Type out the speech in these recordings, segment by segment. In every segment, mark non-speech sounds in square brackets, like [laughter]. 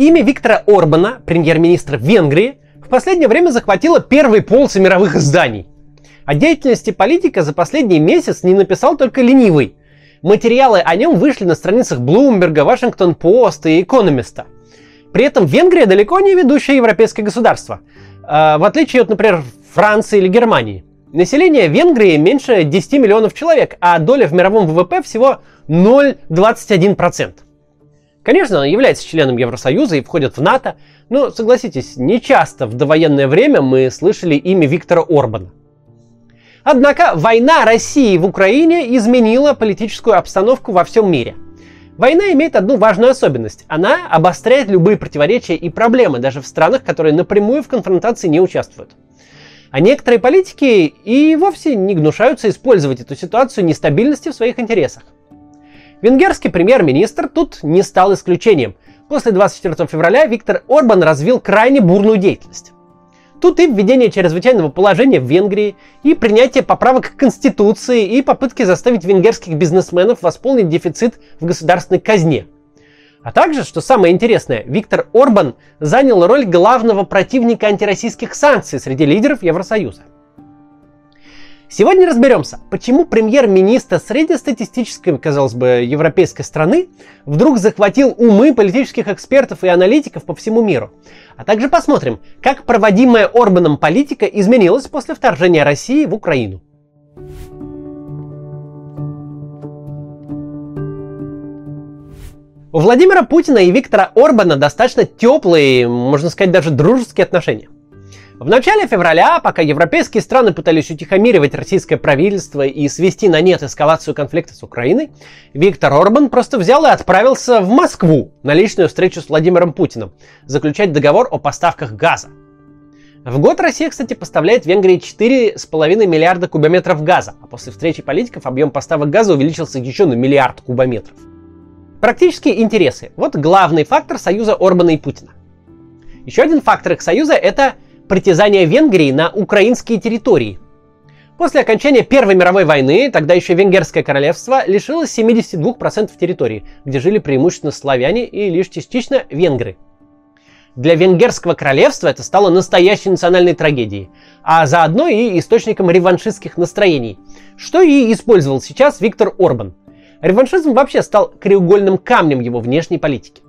Имя Виктора Орбана, премьер-министра Венгрии, в последнее время захватило первые полцы мировых изданий. О деятельности политика за последний месяц не написал только ленивый. Материалы о нем вышли на страницах Блумберга, Вашингтон Пост и Экономиста. При этом Венгрия далеко не ведущее европейское государство, а, в отличие от, например, Франции или Германии. Население Венгрии меньше 10 миллионов человек, а доля в мировом ВВП всего 0,21%. Конечно, она является членом Евросоюза и входит в НАТО, но, согласитесь, не часто в довоенное время мы слышали имя Виктора Орбана. Однако война России в Украине изменила политическую обстановку во всем мире. Война имеет одну важную особенность. Она обостряет любые противоречия и проблемы, даже в странах, которые напрямую в конфронтации не участвуют. А некоторые политики и вовсе не гнушаются использовать эту ситуацию нестабильности в своих интересах. Венгерский премьер-министр тут не стал исключением. После 24 февраля Виктор Орбан развил крайне бурную деятельность. Тут и введение чрезвычайного положения в Венгрии, и принятие поправок к Конституции, и попытки заставить венгерских бизнесменов восполнить дефицит в государственной казне. А также, что самое интересное, Виктор Орбан занял роль главного противника антироссийских санкций среди лидеров Евросоюза. Сегодня разберемся, почему премьер-министр среднестатистической, казалось бы, европейской страны вдруг захватил умы политических экспертов и аналитиков по всему миру. А также посмотрим, как проводимая Орбаном политика изменилась после вторжения России в Украину. У Владимира Путина и Виктора Орбана достаточно теплые, можно сказать, даже дружеские отношения. В начале февраля, пока европейские страны пытались утихомиривать российское правительство и свести на нет эскалацию конфликта с Украиной, Виктор Орбан просто взял и отправился в Москву на личную встречу с Владимиром Путиным, заключать договор о поставках газа. В год Россия, кстати, поставляет Венгрии 4,5 миллиарда кубометров газа, а после встречи политиков объем поставок газа увеличился еще на миллиард кубометров. Практические интересы. Вот главный фактор союза Орбана и Путина. Еще один фактор их союза – это притязания Венгрии на украинские территории. После окончания Первой мировой войны, тогда еще Венгерское королевство лишилось 72% территории, где жили преимущественно славяне и лишь частично венгры. Для Венгерского королевства это стало настоящей национальной трагедией, а заодно и источником реваншистских настроений, что и использовал сейчас Виктор Орбан. Реваншизм вообще стал краеугольным камнем его внешней политики.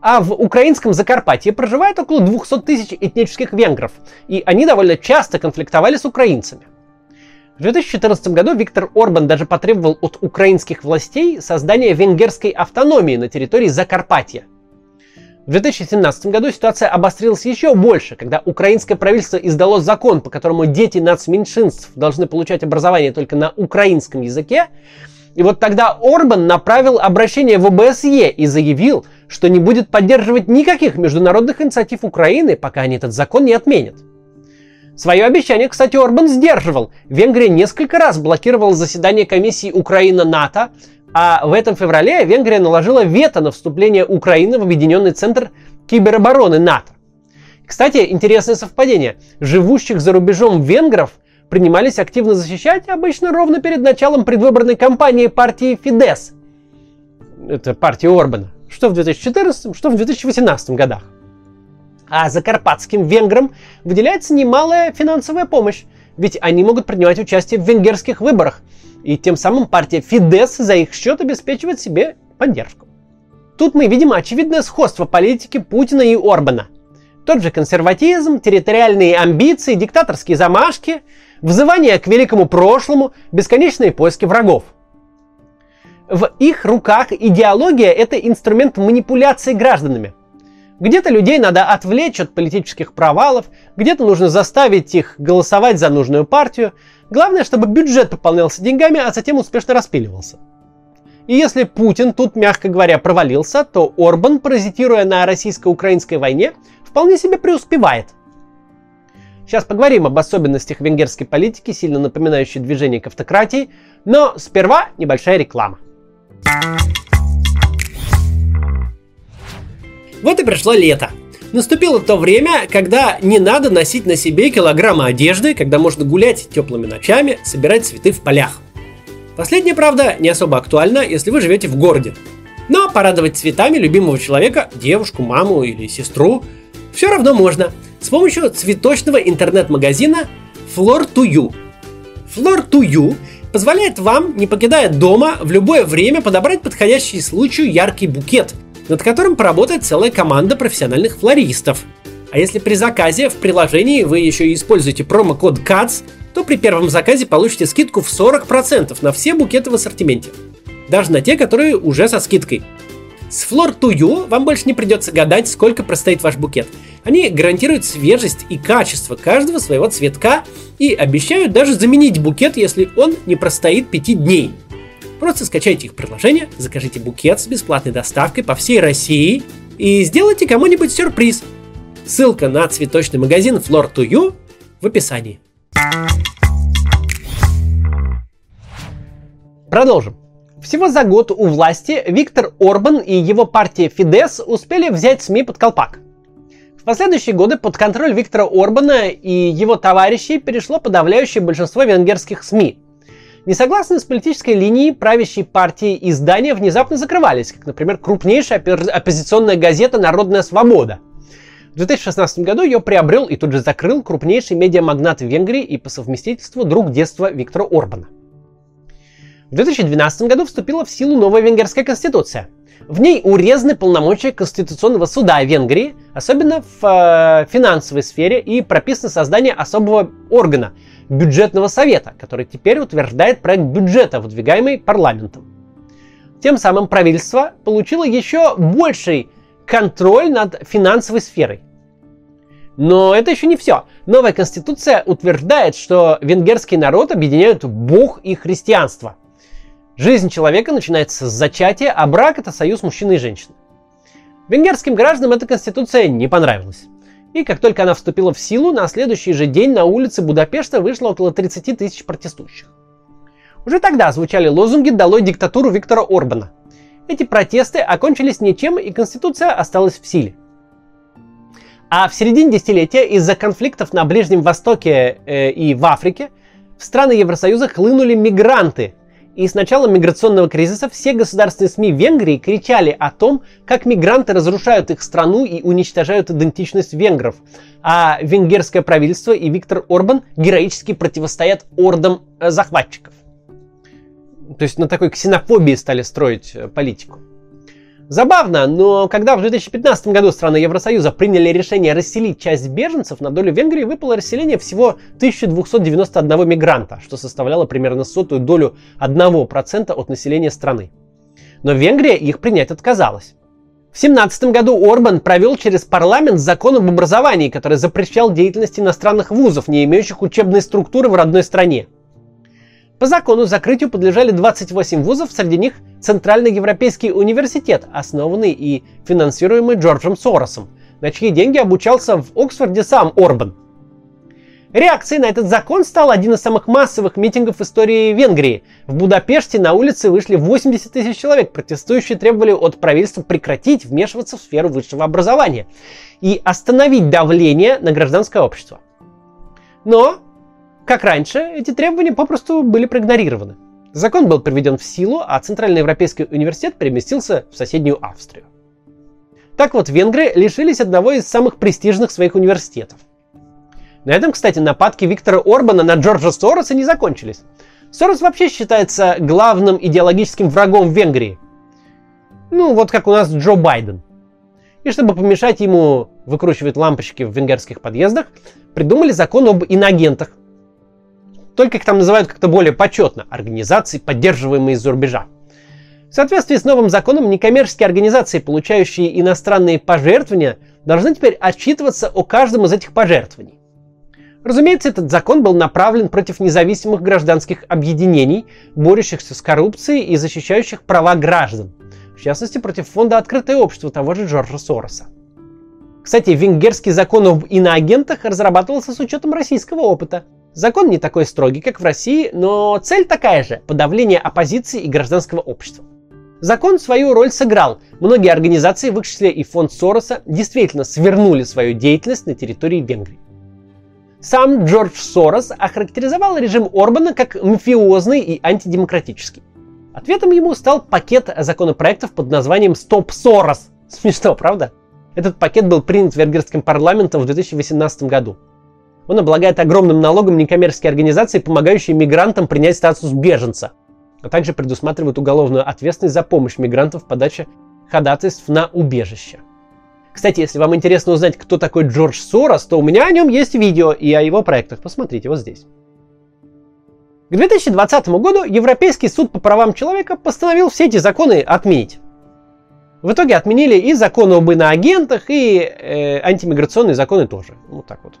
А в украинском Закарпатье проживает около 200 тысяч этнических венгров, и они довольно часто конфликтовали с украинцами. В 2014 году Виктор Орбан даже потребовал от украинских властей создания венгерской автономии на территории Закарпатья. В 2017 году ситуация обострилась еще больше, когда украинское правительство издало закон, по которому дети нацменьшинств должны получать образование только на украинском языке, и вот тогда Орбан направил обращение в ОБСЕ и заявил, что не будет поддерживать никаких международных инициатив Украины, пока они этот закон не отменят. Свое обещание, кстати, Орбан сдерживал. Венгрия несколько раз блокировала заседание комиссии Украина-НАТО, а в этом феврале Венгрия наложила вето на вступление Украины в Объединенный центр киберобороны НАТО. Кстати, интересное совпадение. Живущих за рубежом венгров принимались активно защищать обычно ровно перед началом предвыборной кампании партии Фидес. Это партия Орбана что в 2014, что в 2018 годах. А закарпатским венграм выделяется немалая финансовая помощь, ведь они могут принимать участие в венгерских выборах, и тем самым партия Фидес за их счет обеспечивает себе поддержку. Тут мы видим очевидное сходство политики Путина и Орбана. Тот же консерватизм, территориальные амбиции, диктаторские замашки, взывание к великому прошлому, бесконечные поиски врагов – в их руках идеология – это инструмент манипуляции гражданами. Где-то людей надо отвлечь от политических провалов, где-то нужно заставить их голосовать за нужную партию. Главное, чтобы бюджет пополнялся деньгами, а затем успешно распиливался. И если Путин тут, мягко говоря, провалился, то Орбан, паразитируя на российско-украинской войне, вполне себе преуспевает. Сейчас поговорим об особенностях венгерской политики, сильно напоминающей движение к автократии, но сперва небольшая реклама. Вот и пришло лето. Наступило то время, когда не надо носить на себе килограммы одежды, когда можно гулять теплыми ночами, собирать цветы в полях. Последнее, правда, не особо актуально, если вы живете в городе. Но порадовать цветами любимого человека, девушку, маму или сестру, все равно можно с помощью цветочного интернет-магазина Flor2U. Flor2U позволяет вам, не покидая дома, в любое время подобрать подходящий случаю яркий букет, над которым поработает целая команда профессиональных флористов. А если при заказе в приложении вы еще и используете промокод CATS, то при первом заказе получите скидку в 40% на все букеты в ассортименте. Даже на те, которые уже со скидкой. С Flor to You вам больше не придется гадать, сколько простоит ваш букет. Они гарантируют свежесть и качество каждого своего цветка и обещают даже заменить букет, если он не простоит 5 дней. Просто скачайте их приложение, закажите букет с бесплатной доставкой по всей России и сделайте кому-нибудь сюрприз. Ссылка на цветочный магазин Flor to You в описании. Продолжим. Всего за год у власти Виктор Орбан и его партия Фидес успели взять СМИ под колпак. Последующие годы под контроль Виктора Орбана и его товарищей перешло подавляющее большинство венгерских СМИ. Несогласные с политической линией правящей партии издания внезапно закрывались, как, например, крупнейшая оппозиционная газета «Народная свобода». В 2016 году ее приобрел и тут же закрыл крупнейший медиамагнат Венгрии и по совместительству друг детства Виктора Орбана. В 2012 году вступила в силу новая венгерская конституция. В ней урезаны полномочия Конституционного суда Венгрии, особенно в э, финансовой сфере, и прописано создание особого органа – бюджетного совета, который теперь утверждает проект бюджета, выдвигаемый парламентом. Тем самым правительство получило еще больший контроль над финансовой сферой. Но это еще не все. Новая конституция утверждает, что венгерский народ объединяют Бог и христианство – Жизнь человека начинается с зачатия, а брак это союз мужчины и женщины. Венгерским гражданам эта конституция не понравилась. И как только она вступила в силу, на следующий же день на улице Будапешта вышло около 30 тысяч протестующих. Уже тогда звучали лозунги «Долой диктатуру Виктора Орбана». Эти протесты окончились ничем, и Конституция осталась в силе. А в середине десятилетия из-за конфликтов на Ближнем Востоке э, и в Африке в страны Евросоюза хлынули мигранты, и с начала миграционного кризиса все государственные СМИ Венгрии кричали о том, как мигранты разрушают их страну и уничтожают идентичность венгров. А венгерское правительство и Виктор Орбан героически противостоят ордам э, захватчиков. То есть на такой ксенофобии стали строить э, политику. Забавно, но когда в 2015 году страны Евросоюза приняли решение расселить часть беженцев, на долю Венгрии выпало расселение всего 1291 мигранта, что составляло примерно сотую долю 1% от населения страны. Но Венгрия их принять отказалась. В 2017 году Орбан провел через парламент закон об образовании, который запрещал деятельность иностранных вузов, не имеющих учебной структуры в родной стране. По закону закрытию подлежали 28 вузов, среди них Центральный Европейский университет, основанный и финансируемый Джорджем Соросом, на чьи деньги обучался в Оксфорде сам Орбан. Реакцией на этот закон стал один из самых массовых митингов в истории Венгрии. В Будапеште на улице вышли 80 тысяч человек, протестующие требовали от правительства прекратить вмешиваться в сферу высшего образования и остановить давление на гражданское общество. Но как раньше, эти требования попросту были проигнорированы. Закон был приведен в силу, а Центральный Европейский университет переместился в соседнюю Австрию. Так вот, венгры лишились одного из самых престижных своих университетов. На этом, кстати, нападки Виктора Орбана на Джорджа Сороса не закончились. Сорос вообще считается главным идеологическим врагом Венгрии. Ну, вот как у нас Джо Байден. И чтобы помешать ему выкручивать лампочки в венгерских подъездах, придумали закон об инагентах, только их там называют как-то более почетно – организации, поддерживаемые из-за рубежа. В соответствии с новым законом, некоммерческие организации, получающие иностранные пожертвования, должны теперь отчитываться о каждом из этих пожертвований. Разумеется, этот закон был направлен против независимых гражданских объединений, борющихся с коррупцией и защищающих права граждан, в частности против фонда «Открытое общество» того же Джорджа Сороса. Кстати, венгерский закон об иноагентах разрабатывался с учетом российского опыта – Закон не такой строгий, как в России, но цель такая же – подавление оппозиции и гражданского общества. Закон свою роль сыграл. Многие организации, в их числе и фонд Сороса, действительно свернули свою деятельность на территории Венгрии. Сам Джордж Сорос охарактеризовал режим Орбана как мафиозный и антидемократический. Ответом ему стал пакет законопроектов под названием «Стоп Сорос». [laughs] Смешно, правда? Этот пакет был принят венгерским парламентом в 2018 году. Он облагает огромным налогом некоммерческие организации, помогающие мигрантам принять статус беженца, а также предусматривает уголовную ответственность за помощь мигрантам в подаче ходатайств на убежище. Кстати, если вам интересно узнать, кто такой Джордж Сорос, то у меня о нем есть видео и о его проектах. Посмотрите вот здесь. К 2020 году Европейский суд по правам человека постановил все эти законы отменить. В итоге отменили и законы об иноагентах, и э, антимиграционные законы тоже. Вот так вот.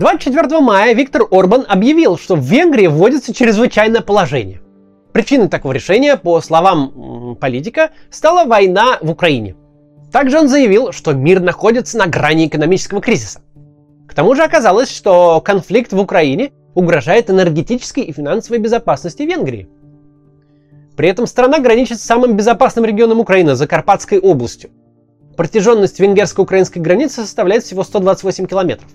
24 мая Виктор Орбан объявил, что в Венгрии вводится чрезвычайное положение. Причиной такого решения, по словам политика, стала война в Украине. Также он заявил, что мир находится на грани экономического кризиса. К тому же оказалось, что конфликт в Украине угрожает энергетической и финансовой безопасности Венгрии. При этом страна граничит с самым безопасным регионом Украины – Закарпатской областью. Протяженность венгерско-украинской границы составляет всего 128 километров.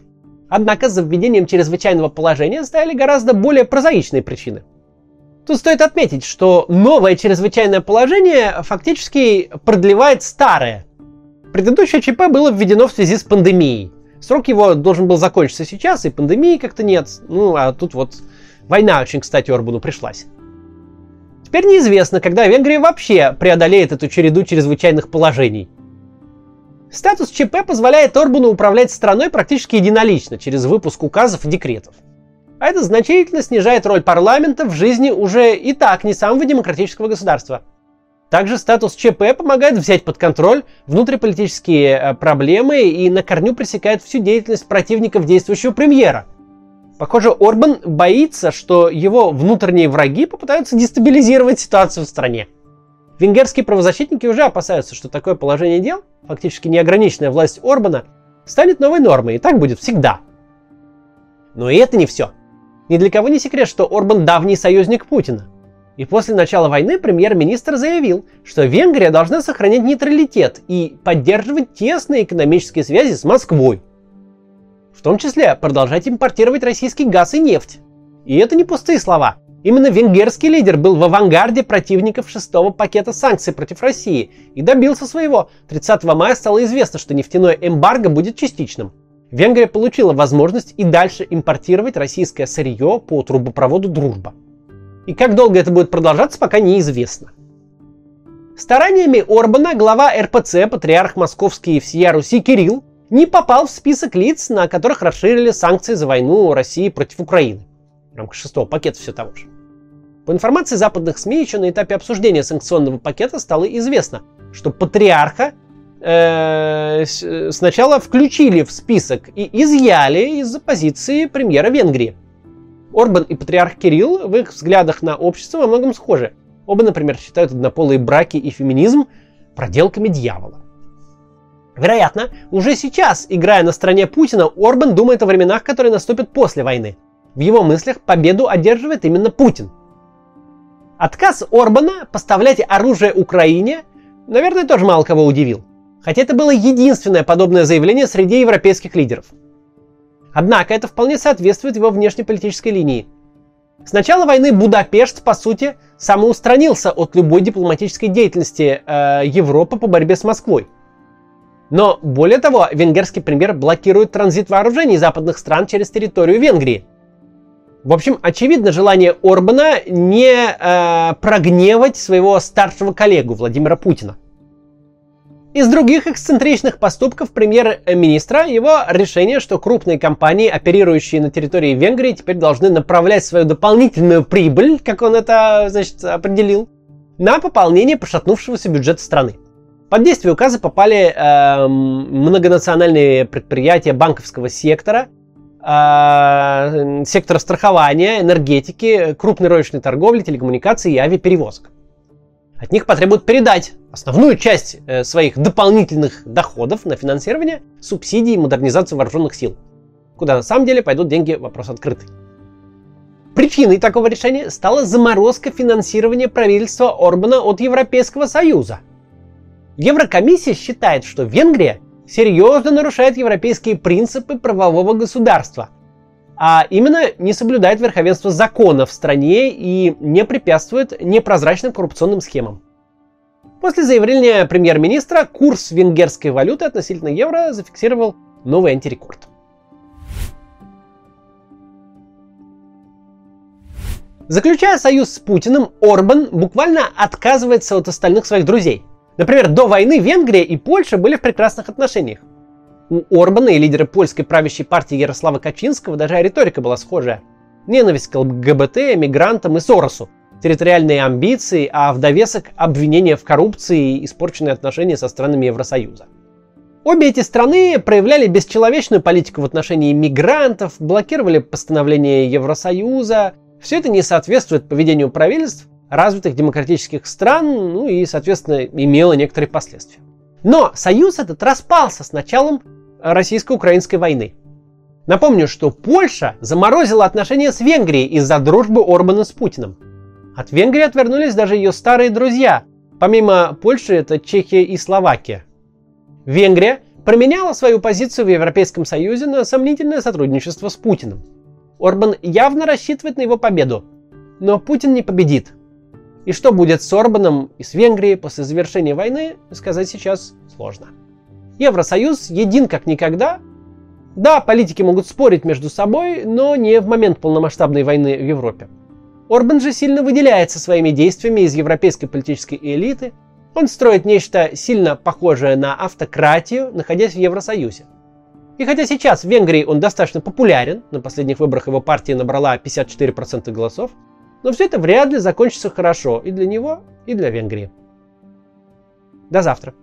Однако за введением чрезвычайного положения стояли гораздо более прозаичные причины. Тут стоит отметить, что новое чрезвычайное положение фактически продлевает старое. Предыдущее ЧП было введено в связи с пандемией. Срок его должен был закончиться сейчас, и пандемии как-то нет. Ну, а тут вот война очень, кстати, Орбану пришлась. Теперь неизвестно, когда Венгрия вообще преодолеет эту череду чрезвычайных положений. Статус ЧП позволяет Орбану управлять страной практически единолично, через выпуск указов и декретов. А это значительно снижает роль парламента в жизни уже и так не самого демократического государства – также статус ЧП помогает взять под контроль внутриполитические э, проблемы и на корню пресекает всю деятельность противников действующего премьера. Похоже, Орбан боится, что его внутренние враги попытаются дестабилизировать ситуацию в стране. Венгерские правозащитники уже опасаются, что такое положение дел, фактически неограниченная власть Орбана, станет новой нормой, и так будет всегда. Но и это не все. Ни для кого не секрет, что Орбан давний союзник Путина. И после начала войны премьер-министр заявил, что Венгрия должна сохранять нейтралитет и поддерживать тесные экономические связи с Москвой. В том числе продолжать импортировать российский газ и нефть. И это не пустые слова. Именно венгерский лидер был в авангарде противников шестого пакета санкций против России и добился своего. 30 мая стало известно, что нефтяное эмбарго будет частичным. Венгрия получила возможность и дальше импортировать российское сырье по трубопроводу «Дружба». И как долго это будет продолжаться, пока неизвестно. Стараниями Орбана глава РПЦ, патриарх московский и всея Руси Кирилл, не попал в список лиц, на которых расширили санкции за войну России против Украины. В рамках шестого пакета все того же. По информации западных СМИ, еще на этапе обсуждения санкционного пакета стало известно, что патриарха э, сначала включили в список и изъяли из позиции премьера Венгрии. Орбан и патриарх Кирилл в их взглядах на общество во многом схожи. Оба, например, считают однополые браки и феминизм проделками дьявола. Вероятно, уже сейчас, играя на стороне Путина, Орбан думает о временах, которые наступят после войны. В его мыслях победу одерживает именно Путин. Отказ Орбана поставлять оружие Украине, наверное, тоже мало кого удивил. Хотя это было единственное подобное заявление среди европейских лидеров – Однако это вполне соответствует его внешнеполитической линии. С начала войны Будапешт, по сути, самоустранился от любой дипломатической деятельности э, Европы по борьбе с Москвой. Но более того, венгерский премьер блокирует транзит вооружений западных стран через территорию Венгрии. В общем, очевидно желание Орбана не э, прогневать своего старшего коллегу Владимира Путина. Из других эксцентричных поступков премьер-министра его решение, что крупные компании, оперирующие на территории Венгрии, теперь должны направлять свою дополнительную прибыль, как он это, значит, определил, на пополнение пошатнувшегося бюджета страны. Под действие указа попали э, многонациональные предприятия банковского сектора, сектора страхования, энергетики, крупной розничной торговли, телекоммуникации и авиаперевозок. От них потребуют передать основную часть э, своих дополнительных доходов на финансирование субсидий и модернизацию вооруженных сил. Куда на самом деле пойдут деньги, вопрос открытый. Причиной такого решения стала заморозка финансирования правительства Орбана от Европейского Союза. Еврокомиссия считает, что Венгрия серьезно нарушает европейские принципы правового государства. а именно не соблюдает верховенство закона в стране и не препятствует непрозрачным коррупционным схемам. После заявления премьер-министра курс венгерской валюты относительно евро зафиксировал новый антирекорд. Заключая союз с Путиным, Орбан буквально отказывается от остальных своих друзей. Например, до войны Венгрия и Польша были в прекрасных отношениях. У Орбана и лидера польской правящей партии Ярослава Качинского даже риторика была схожая. Ненависть к ЛГБТ, мигрантам и Соросу, территориальные амбиции, а в довесок обвинения в коррупции и испорченные отношения со странами Евросоюза. Обе эти страны проявляли бесчеловечную политику в отношении мигрантов, блокировали постановления Евросоюза, все это не соответствует поведению правительств развитых демократических стран, ну и, соответственно, имело некоторые последствия. Но союз этот распался с началом российско-украинской войны. Напомню, что Польша заморозила отношения с Венгрией из-за дружбы Орбана с Путиным. От Венгрии отвернулись даже ее старые друзья. Помимо Польши это Чехия и Словакия. Венгрия променяла свою позицию в Европейском Союзе на сомнительное сотрудничество с Путиным – Орбан явно рассчитывает на его победу. Но Путин не победит. И что будет с Орбаном и с Венгрией после завершения войны, сказать сейчас сложно. Евросоюз един как никогда. Да, политики могут спорить между собой, но не в момент полномасштабной войны в Европе. Орбан же сильно выделяется своими действиями из европейской политической элиты. Он строит нечто сильно похожее на автократию, находясь в Евросоюзе. И хотя сейчас в Венгрии он достаточно популярен, на последних выборах его партия набрала 54% голосов, но все это вряд ли закончится хорошо и для него, и для Венгрии. До завтра.